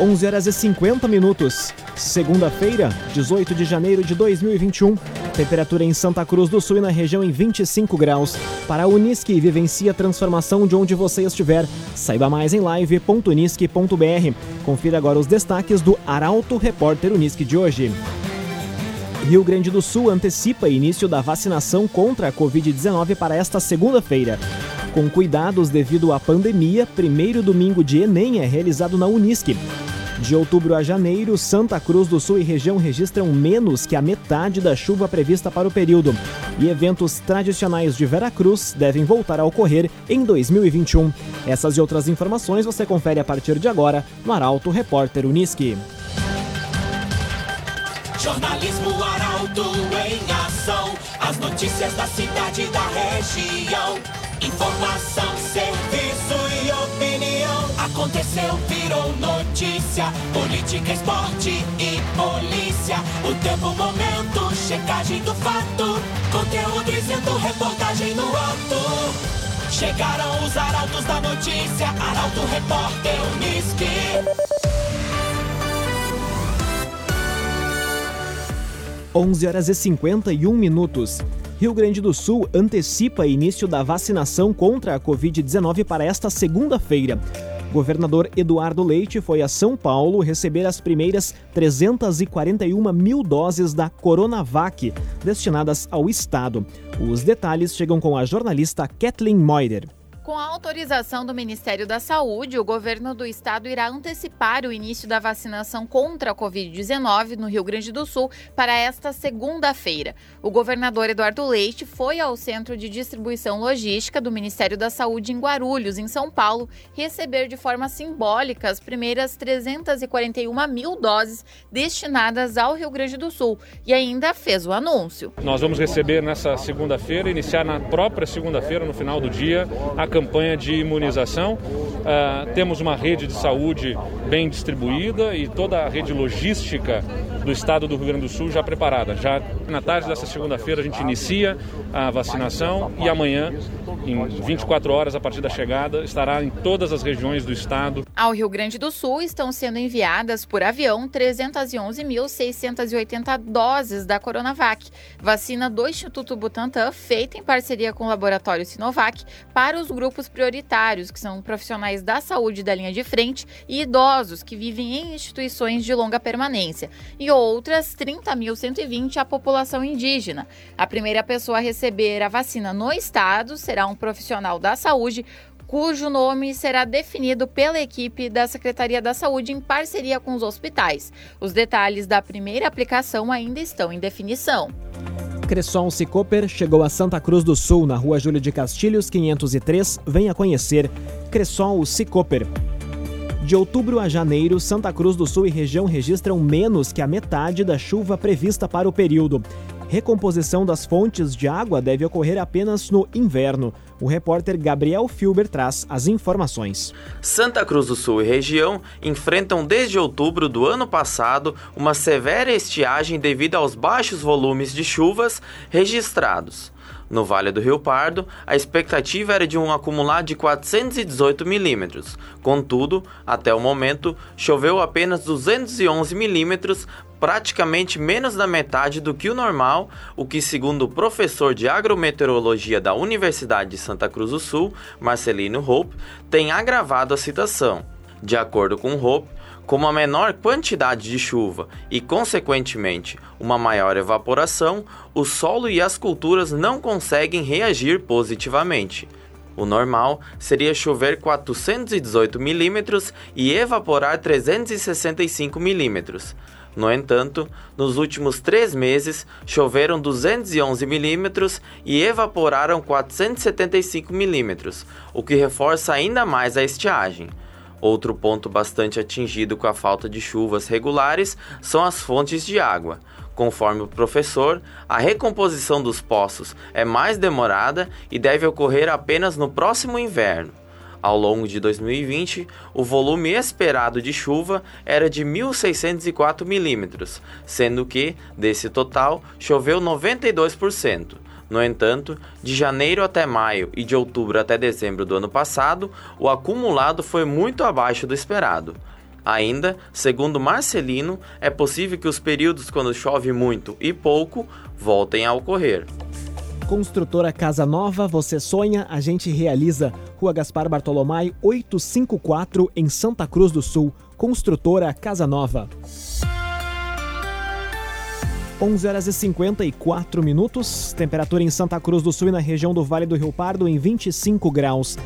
11 horas e 50 minutos. Segunda-feira, 18 de janeiro de 2021. Temperatura em Santa Cruz do Sul e na região em 25 graus. Para a Unisque, vivencie a transformação de onde você estiver. Saiba mais em live.unisque.br. Confira agora os destaques do Arauto Repórter Unisque de hoje. Rio Grande do Sul antecipa início da vacinação contra a Covid-19 para esta segunda-feira. Com cuidados devido à pandemia, primeiro domingo de Enem é realizado na Unisque. De outubro a janeiro, Santa Cruz do Sul e região registram menos que a metade da chuva prevista para o período. E eventos tradicionais de Veracruz devem voltar a ocorrer em 2021. Essas e outras informações você confere a partir de agora no Arauto Repórter Unisque. Jornalismo Arauto em ação. As notícias da cidade e da região. Informação, serviço e opinião. Aconteceu, virou notícia. Política, esporte e polícia. O tempo, momento, checagem do fato. Conteúdo dizendo, reportagem no ato. Chegaram os arautos da notícia. Arauto, repórter, Unisque. 11 horas e 51 minutos. Rio Grande do Sul antecipa início da vacinação contra a Covid-19 para esta segunda-feira. Governador Eduardo Leite foi a São Paulo receber as primeiras 341 mil doses da Coronavac destinadas ao estado. Os detalhes chegam com a jornalista Kathleen Moider. Com a autorização do Ministério da Saúde, o governo do estado irá antecipar o início da vacinação contra a Covid-19 no Rio Grande do Sul para esta segunda-feira. O governador Eduardo Leite foi ao Centro de Distribuição Logística do Ministério da Saúde em Guarulhos, em São Paulo, receber de forma simbólica as primeiras 341 mil doses destinadas ao Rio Grande do Sul e ainda fez o anúncio. Nós vamos receber nessa segunda-feira, iniciar na própria segunda-feira, no final do dia, a campanha de imunização. Uh, temos uma rede de saúde bem distribuída e toda a rede logística do estado do Rio Grande do Sul já preparada. Já na tarde dessa segunda-feira a gente inicia a vacinação e amanhã, em 24 horas a partir da chegada, estará em todas as regiões do estado. Ao Rio Grande do Sul estão sendo enviadas por avião 311.680 doses da Coronavac, vacina do Instituto Butantan, feita em parceria com o laboratório Sinovac, para os grupos prioritários, que são profissionais da saúde da linha de frente e idosos que vivem em instituições de longa permanência, e outras 30.120 a população indígena. A primeira pessoa a receber a vacina no estado será um profissional da saúde cujo nome será definido pela equipe da Secretaria da Saúde em parceria com os hospitais. Os detalhes da primeira aplicação ainda estão em definição. Cresson Cicoper chegou a Santa Cruz do Sul, na rua Júlio de Castilhos, 503. Venha conhecer Cresson Cicoper. De outubro a janeiro, Santa Cruz do Sul e região registram menos que a metade da chuva prevista para o período recomposição das fontes de água deve ocorrer apenas no inverno. O repórter Gabriel Filber traz as informações. Santa Cruz do Sul e região enfrentam desde outubro do ano passado uma severa estiagem devido aos baixos volumes de chuvas registrados. No Vale do Rio Pardo, a expectativa era de um acumulado de 418 milímetros. Contudo, até o momento, choveu apenas 211 milímetros, praticamente menos da metade do que o normal, o que, segundo o professor de agrometeorologia da Universidade de Santa Cruz do Sul, Marcelino Hope, tem agravado a situação. De acordo com Hope, com uma menor quantidade de chuva e, consequentemente, uma maior evaporação, o solo e as culturas não conseguem reagir positivamente. O normal seria chover 418 milímetros e evaporar 365 milímetros. No entanto, nos últimos três meses choveram 211 milímetros e evaporaram 475 milímetros, o que reforça ainda mais a estiagem. Outro ponto bastante atingido com a falta de chuvas regulares são as fontes de água. Conforme o professor, a recomposição dos poços é mais demorada e deve ocorrer apenas no próximo inverno. Ao longo de 2020, o volume esperado de chuva era de 1.604 milímetros, sendo que, desse total, choveu 92%. No entanto, de janeiro até maio e de outubro até dezembro do ano passado, o acumulado foi muito abaixo do esperado. Ainda, segundo Marcelino, é possível que os períodos quando chove muito e pouco voltem a ocorrer. Construtora Casa Nova, você sonha, a gente realiza. Rua Gaspar Bartolomai, 854, em Santa Cruz do Sul. Construtora Casa Nova. 11 horas e 54 minutos. Temperatura em Santa Cruz do Sul e na região do Vale do Rio Pardo em 25 graus.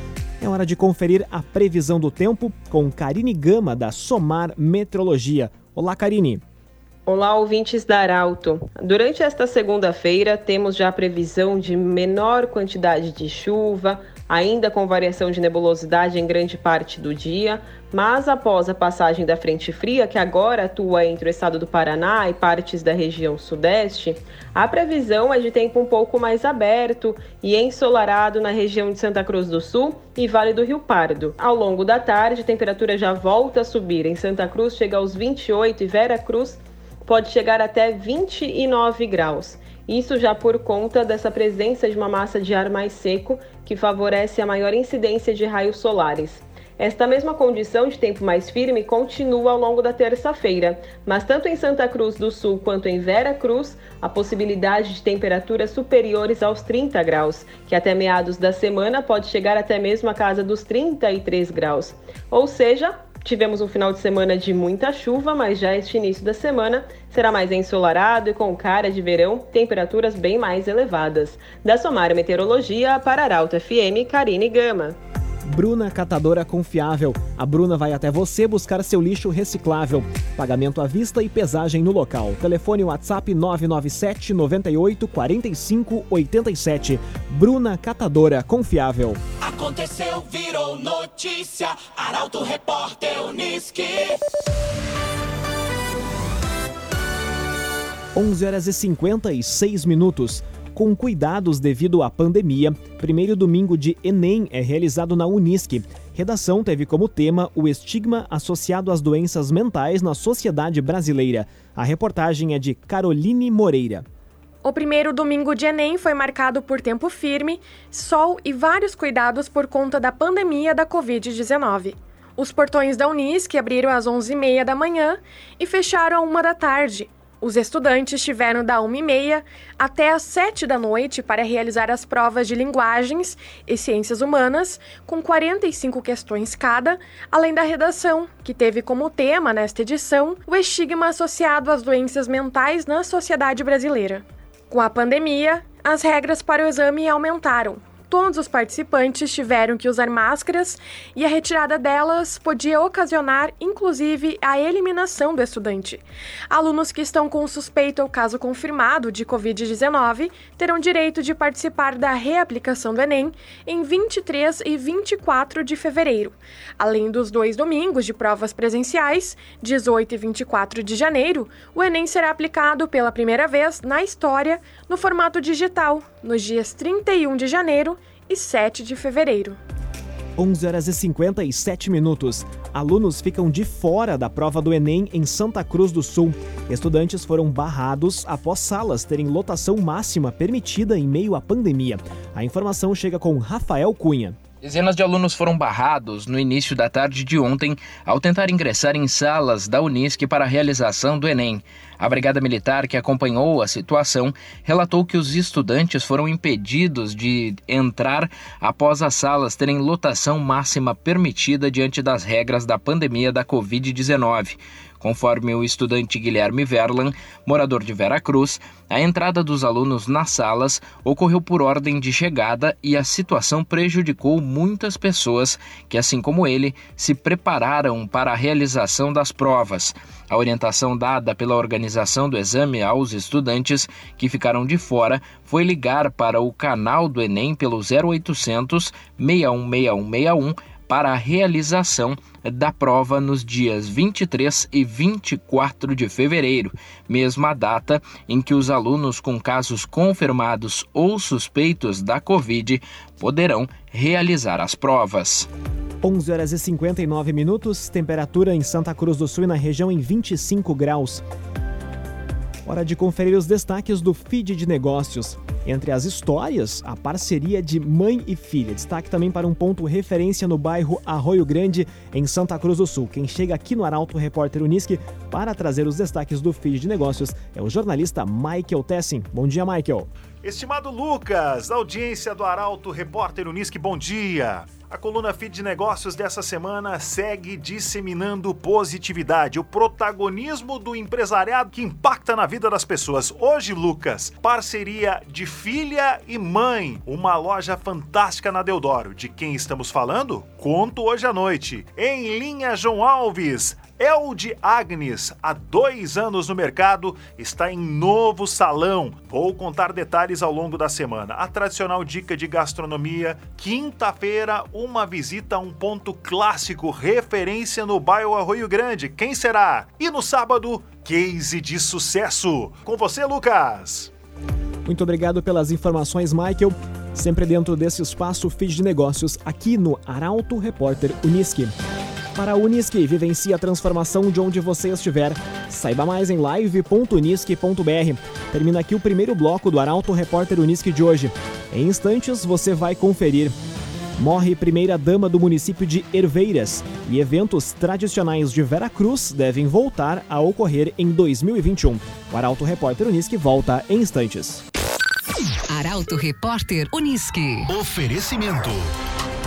É hora de conferir a previsão do tempo com Karine Gama, da Somar Metrologia. Olá, Karine. Olá, ouvintes da Arauto. Durante esta segunda-feira, temos já a previsão de menor quantidade de chuva, ainda com variação de nebulosidade em grande parte do dia, mas após a passagem da frente fria, que agora atua entre o estado do Paraná e partes da região sudeste, a previsão é de tempo um pouco mais aberto e ensolarado na região de Santa Cruz do Sul e Vale do Rio Pardo. Ao longo da tarde, a temperatura já volta a subir. Em Santa Cruz chega aos 28 e Vera Cruz pode chegar até 29 graus. Isso já por conta dessa presença de uma massa de ar mais seco que favorece a maior incidência de raios solares. Esta mesma condição de tempo mais firme continua ao longo da terça-feira, mas tanto em Santa Cruz do Sul quanto em Vera Cruz, a possibilidade de temperaturas superiores aos 30 graus, que até meados da semana pode chegar até mesmo a casa dos 33 graus. Ou seja, Tivemos um final de semana de muita chuva, mas já este início da semana será mais ensolarado e com cara de verão, temperaturas bem mais elevadas. Da Somar Meteorologia para Arauto FM, Karine Gama. Bruna Catadora Confiável. A Bruna vai até você buscar seu lixo reciclável. Pagamento à vista e pesagem no local. Telefone WhatsApp 997 98 45 87. Bruna Catadora Confiável. Aconteceu, virou notícia. Arauto Repórter Uniski. 11 horas e 56 minutos com cuidados devido à pandemia, primeiro domingo de Enem é realizado na Unisc. Redação teve como tema o estigma associado às doenças mentais na sociedade brasileira. A reportagem é de Caroline Moreira. O primeiro domingo de Enem foi marcado por tempo firme, sol e vários cuidados por conta da pandemia da Covid-19. Os portões da Unisc abriram às 11h30 da manhã e fecharam à 1 da tarde, os estudantes tiveram da 1h30 até às 7 da noite para realizar as provas de linguagens e ciências humanas, com 45 questões cada, além da redação, que teve como tema nesta edição o estigma associado às doenças mentais na sociedade brasileira. Com a pandemia, as regras para o exame aumentaram, todos os participantes tiveram que usar máscaras e a retirada delas podia ocasionar, inclusive, a eliminação do estudante. Alunos que estão com suspeito ou caso confirmado de Covid-19 terão direito de participar da reaplicação do Enem em 23 e 24 de fevereiro. Além dos dois domingos de provas presenciais, 18 e 24 de janeiro, o Enem será aplicado pela primeira vez na história no formato digital, nos dias 31 de janeiro e 7 de fevereiro. 11 horas e 57 minutos. Alunos ficam de fora da prova do Enem em Santa Cruz do Sul. Estudantes foram barrados após salas terem lotação máxima permitida em meio à pandemia. A informação chega com Rafael Cunha. Dezenas de alunos foram barrados no início da tarde de ontem ao tentar ingressar em salas da Unisc para a realização do Enem. A Brigada Militar, que acompanhou a situação, relatou que os estudantes foram impedidos de entrar após as salas terem lotação máxima permitida diante das regras da pandemia da Covid-19. Conforme o estudante Guilherme Verlan, morador de Vera Cruz, a entrada dos alunos nas salas ocorreu por ordem de chegada e a situação prejudicou muitas pessoas que, assim como ele, se prepararam para a realização das provas. A orientação dada pela organização do exame aos estudantes que ficaram de fora foi ligar para o canal do Enem pelo 0800 616161 para a realização da prova nos dias 23 e 24 de fevereiro, mesma data em que os alunos com casos confirmados ou suspeitos da Covid poderão realizar as provas. 11 horas e 59 minutos, temperatura em Santa Cruz do Sul e na região em 25 graus. Hora de conferir os destaques do feed de negócios. Entre as histórias, a parceria de mãe e filha. Destaque também para um ponto referência no bairro Arroio Grande, em Santa Cruz do Sul. Quem chega aqui no Arauto Repórter Unisque para trazer os destaques do feed de negócios é o jornalista Michael Tessin. Bom dia, Michael. Estimado Lucas, audiência do Arauto Repórter Unisque, bom dia. A coluna Feed de Negócios dessa semana segue disseminando positividade, o protagonismo do empresariado que impacta na vida das pessoas. Hoje, Lucas, parceria de filha e mãe, uma loja fantástica na Deodoro. De quem estamos falando? Conto hoje à noite. Em linha, João Alves. Elde Agnes, há dois anos no mercado, está em novo salão. Vou contar detalhes ao longo da semana. A tradicional dica de gastronomia, quinta-feira, uma visita a um ponto clássico, referência no bairro Arroio Grande. Quem será? E no sábado, case de sucesso. Com você, Lucas. Muito obrigado pelas informações, Michael. Sempre dentro desse espaço Feed de Negócios, aqui no Arauto Repórter Uniski. Para a Unisque, vivencie a transformação de onde você estiver. Saiba mais em live.unisque.br. Termina aqui o primeiro bloco do Arauto Repórter Unisque de hoje. Em instantes, você vai conferir. Morre primeira-dama do município de Herveiras e eventos tradicionais de Vera Cruz devem voltar a ocorrer em 2021. O Arauto Repórter Unisque volta em instantes. Arauto Repórter Unisque. Oferecimento.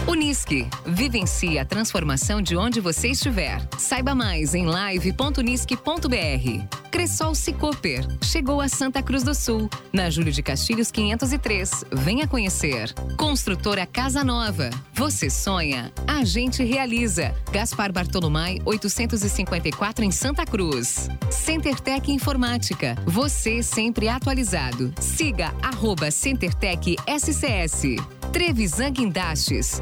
Unisque. Vivencie a transformação de onde você estiver. Saiba mais em live.unisque.br. Cressol Cicoper. Chegou a Santa Cruz do Sul, na Júlio de Castilhos 503. Venha conhecer. Construtora Casa Nova. Você sonha, a gente realiza. Gaspar Bartolomai 854 em Santa Cruz. CenterTech Informática. Você sempre atualizado. Siga arroba CenterTech SCS. Trevisan Guindastes.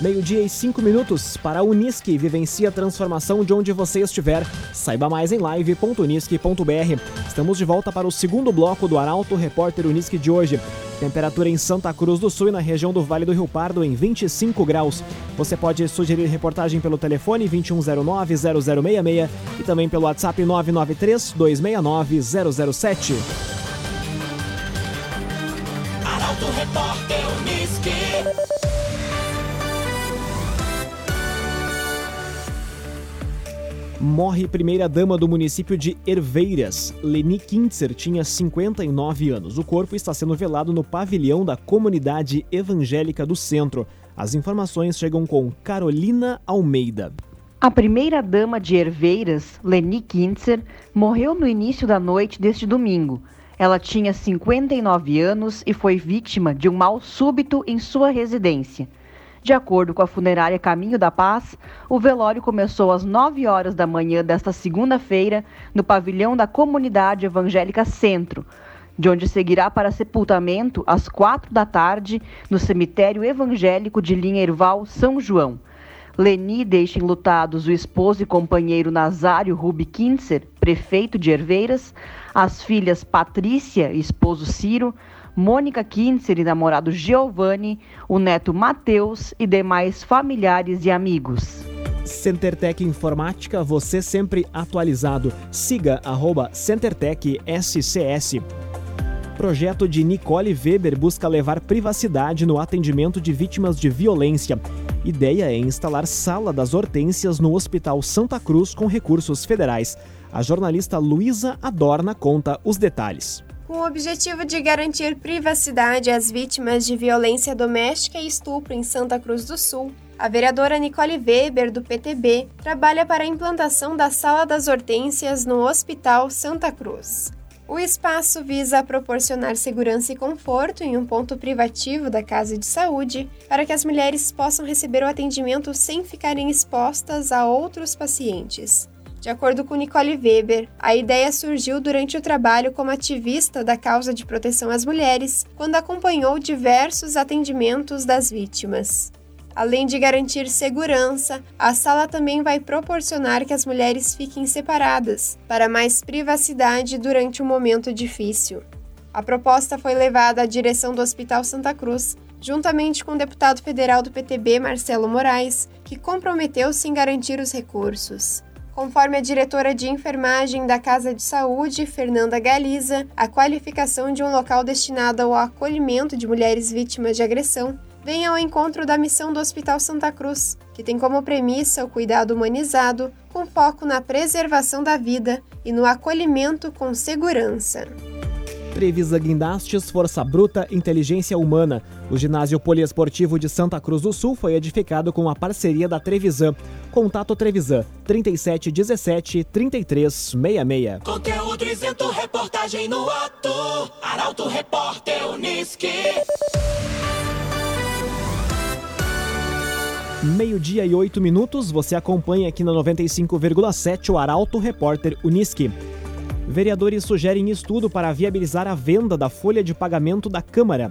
Meio-dia e cinco minutos para a Unisque. Vivencie a transformação de onde você estiver. Saiba mais em live.unisque.br. Estamos de volta para o segundo bloco do Arauto Repórter Unisque de hoje. Temperatura em Santa Cruz do Sul e na região do Vale do Rio Pardo em 25 graus. Você pode sugerir reportagem pelo telefone 2109-0066 e também pelo WhatsApp 993-269-007. Arauto Repórter Unisque. Morre primeira-dama do município de Herveiras. Leni Kintzer tinha 59 anos. O corpo está sendo velado no pavilhão da comunidade evangélica do centro. As informações chegam com Carolina Almeida. A primeira-dama de Herveiras, Leni Kintzer, morreu no início da noite deste domingo. Ela tinha 59 anos e foi vítima de um mal súbito em sua residência. De acordo com a funerária Caminho da Paz, o velório começou às 9 horas da manhã desta segunda-feira no pavilhão da Comunidade Evangélica Centro, de onde seguirá para sepultamento às 4 da tarde no cemitério evangélico de Linha Erval, São João. Leni deixa enlutados o esposo e companheiro Nazário Rubi Kintzer, prefeito de Herveiras, as filhas Patrícia e esposo Ciro, Mônica Kintzer e namorado Giovanni, o neto Matheus e demais familiares e amigos. CenterTech Informática, você sempre atualizado. Siga arroba CenterTech SCS. Projeto de Nicole Weber busca levar privacidade no atendimento de vítimas de violência. Ideia é instalar sala das hortênsias no Hospital Santa Cruz com recursos federais. A jornalista Luísa Adorna conta os detalhes com o objetivo de garantir privacidade às vítimas de violência doméstica e estupro em Santa Cruz do Sul. A vereadora Nicole Weber, do PTB, trabalha para a implantação da Sala das Hortênsias no Hospital Santa Cruz. O espaço visa proporcionar segurança e conforto em um ponto privativo da casa de saúde para que as mulheres possam receber o atendimento sem ficarem expostas a outros pacientes. De acordo com Nicole Weber, a ideia surgiu durante o trabalho como ativista da causa de proteção às mulheres, quando acompanhou diversos atendimentos das vítimas. Além de garantir segurança, a sala também vai proporcionar que as mulheres fiquem separadas, para mais privacidade durante um momento difícil. A proposta foi levada à direção do Hospital Santa Cruz, juntamente com o deputado federal do PTB, Marcelo Moraes, que comprometeu-se em garantir os recursos. Conforme a diretora de enfermagem da Casa de Saúde, Fernanda Galiza, a qualificação de um local destinado ao acolhimento de mulheres vítimas de agressão vem ao encontro da missão do Hospital Santa Cruz, que tem como premissa o cuidado humanizado, com foco na preservação da vida e no acolhimento com segurança. Trevisa Guindastes, Força Bruta, Inteligência Humana. O ginásio poliesportivo de Santa Cruz do Sul foi edificado com a parceria da Trevisan. Contato Trevisan 3717 3366. Conteúdo isento, reportagem no ato. Arauto Repórter Uniski. Meio-dia e oito minutos, você acompanha aqui na 95,7 o Arauto Repórter Uniski. Vereadores sugerem estudo para viabilizar a venda da folha de pagamento da Câmara.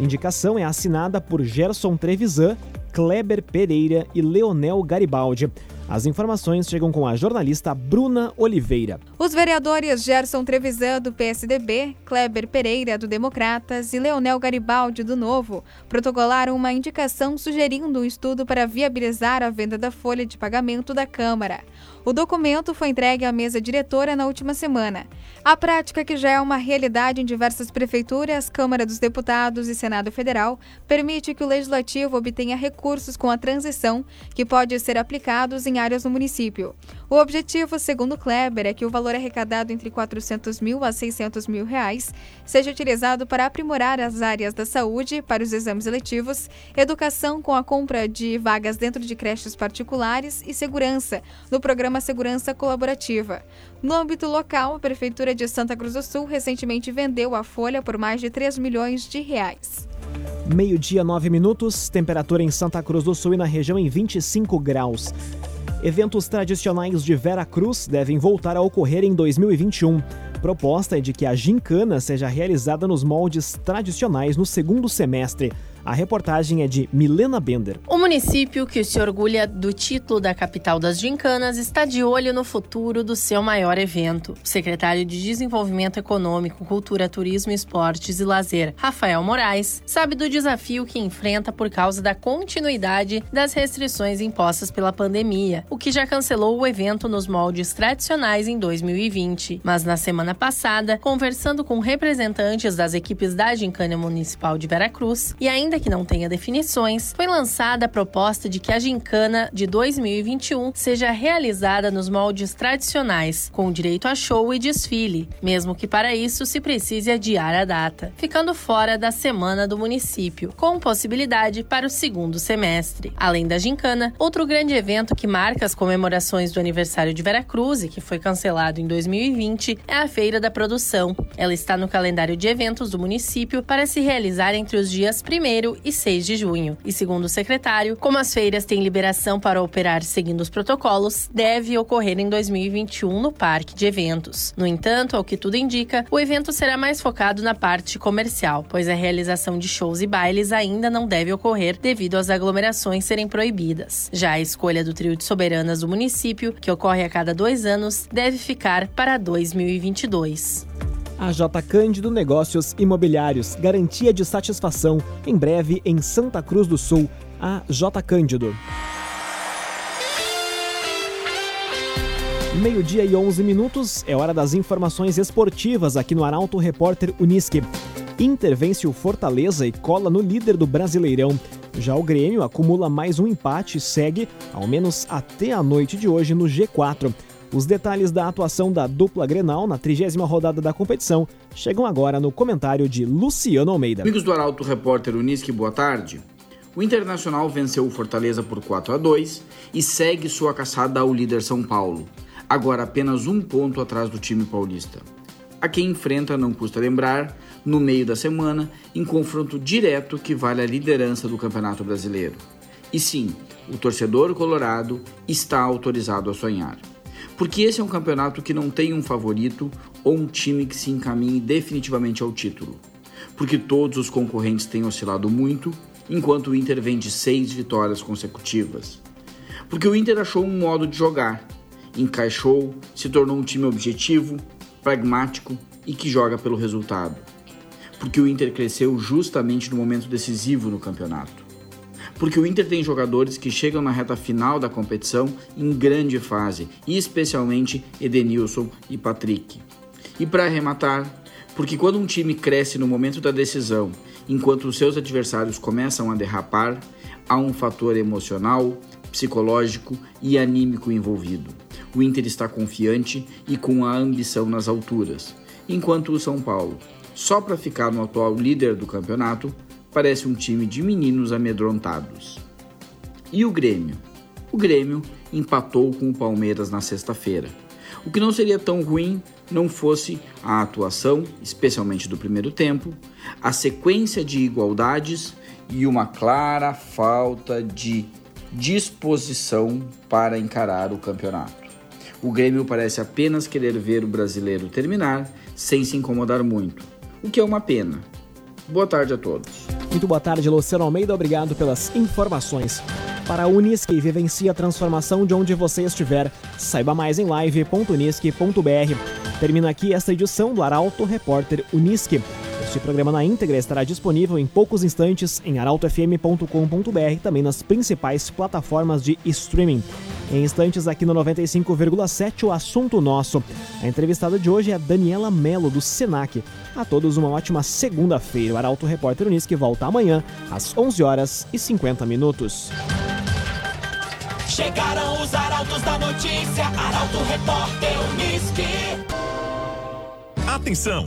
Indicação é assinada por Gerson Trevisan, Kleber Pereira e Leonel Garibaldi. As informações chegam com a jornalista Bruna Oliveira. Os vereadores Gerson Trevisan, do PSDB, Kleber Pereira, do Democratas e Leonel Garibaldi, do Novo, protocolaram uma indicação sugerindo um estudo para viabilizar a venda da folha de pagamento da Câmara. O documento foi entregue à mesa diretora na última semana. A prática, que já é uma realidade em diversas prefeituras, Câmara dos Deputados e Senado Federal, permite que o Legislativo obtenha recursos com a transição que pode ser aplicados em áreas no município. O objetivo, segundo Kleber, é que o valor arrecadado entre 400 mil a 600 mil reais seja utilizado para aprimorar as áreas da saúde para os exames eletivos, educação com a compra de vagas dentro de creches particulares e segurança no programa Segurança Colaborativa. No âmbito local, a Prefeitura de Santa Cruz do Sul recentemente vendeu a folha por mais de 3 milhões de reais. Meio-dia, 9 minutos, temperatura em Santa Cruz do Sul e na região em 25 graus. Eventos tradicionais de Vera Cruz devem voltar a ocorrer em 2021. Proposta é de que a gincana seja realizada nos moldes tradicionais no segundo semestre. A reportagem é de Milena Bender. O município, que se orgulha do título da capital das gincanas, está de olho no futuro do seu maior evento. O secretário de Desenvolvimento Econômico, Cultura, Turismo, Esportes e Lazer, Rafael Moraes, sabe do desafio que enfrenta por causa da continuidade das restrições impostas pela pandemia, o que já cancelou o evento nos moldes tradicionais em 2020. Mas na semana passada, conversando com representantes das equipes da Gincana Municipal de Veracruz e ainda ainda que não tenha definições, foi lançada a proposta de que a gincana de 2021 seja realizada nos moldes tradicionais, com direito a show e desfile, mesmo que para isso se precise adiar a data, ficando fora da semana do município, com possibilidade para o segundo semestre. Além da gincana, outro grande evento que marca as comemorações do aniversário de Veracruz e que foi cancelado em 2020 é a Feira da Produção. Ela está no calendário de eventos do município para se realizar entre os dias 1 e 6 de junho. E segundo o secretário, como as feiras têm liberação para operar seguindo os protocolos, deve ocorrer em 2021 no parque de eventos. No entanto, ao que tudo indica, o evento será mais focado na parte comercial, pois a realização de shows e bailes ainda não deve ocorrer devido às aglomerações serem proibidas. Já a escolha do trio de soberanas do município, que ocorre a cada dois anos, deve ficar para 2022. A J Cândido Negócios Imobiliários, garantia de satisfação, em breve em Santa Cruz do Sul. A J Cândido. Meio-dia e 11 minutos, é hora das informações esportivas aqui no Arauto Repórter Uniski. Intervence o Fortaleza e cola no líder do Brasileirão. Já o Grêmio acumula mais um empate e segue, ao menos até a noite de hoje, no G4. Os detalhes da atuação da dupla Grenal na trigésima rodada da competição chegam agora no comentário de Luciano Almeida. Amigos do Arauto Repórter Unisque, boa tarde. O Internacional venceu o Fortaleza por 4 a 2 e segue sua caçada ao líder São Paulo, agora apenas um ponto atrás do time paulista. A quem enfrenta, não custa lembrar, no meio da semana, em confronto direto que vale a liderança do Campeonato Brasileiro. E sim, o torcedor colorado está autorizado a sonhar porque esse é um campeonato que não tem um favorito ou um time que se encaminhe definitivamente ao título, porque todos os concorrentes têm oscilado muito enquanto o Inter vem de seis vitórias consecutivas. Porque o Inter achou um modo de jogar, encaixou, se tornou um time objetivo, pragmático e que joga pelo resultado. Porque o Inter cresceu justamente no momento decisivo no campeonato. Porque o Inter tem jogadores que chegam na reta final da competição em grande fase, e especialmente Edenilson e Patrick. E para arrematar, porque quando um time cresce no momento da decisão, enquanto os seus adversários começam a derrapar, há um fator emocional, psicológico e anímico envolvido. O Inter está confiante e com a ambição nas alturas, enquanto o São Paulo, só para ficar no atual líder do campeonato, parece um time de meninos amedrontados. E o Grêmio? O Grêmio empatou com o Palmeiras na sexta-feira. O que não seria tão ruim não fosse a atuação, especialmente do primeiro tempo, a sequência de igualdades e uma clara falta de disposição para encarar o campeonato. O Grêmio parece apenas querer ver o brasileiro terminar sem se incomodar muito, o que é uma pena. Boa tarde a todos. Muito boa tarde, Luciano Almeida. Obrigado pelas informações. Para a Unisque, vivencie a transformação de onde você estiver. Saiba mais em live.unisque.br. Termina aqui esta edição do Arauto Repórter Unisque. Este programa na íntegra estará disponível em poucos instantes em arautofm.com.br e também nas principais plataformas de streaming. Em instantes, aqui no 95,7, o assunto nosso. A entrevistada de hoje é a Daniela Mello, do Senac. A todos uma ótima segunda-feira. O Arauto Repórter Unisque volta amanhã, às 11 horas e 50 minutos. Chegaram os arautos da notícia, Arauto Repórter Unisque. Atenção!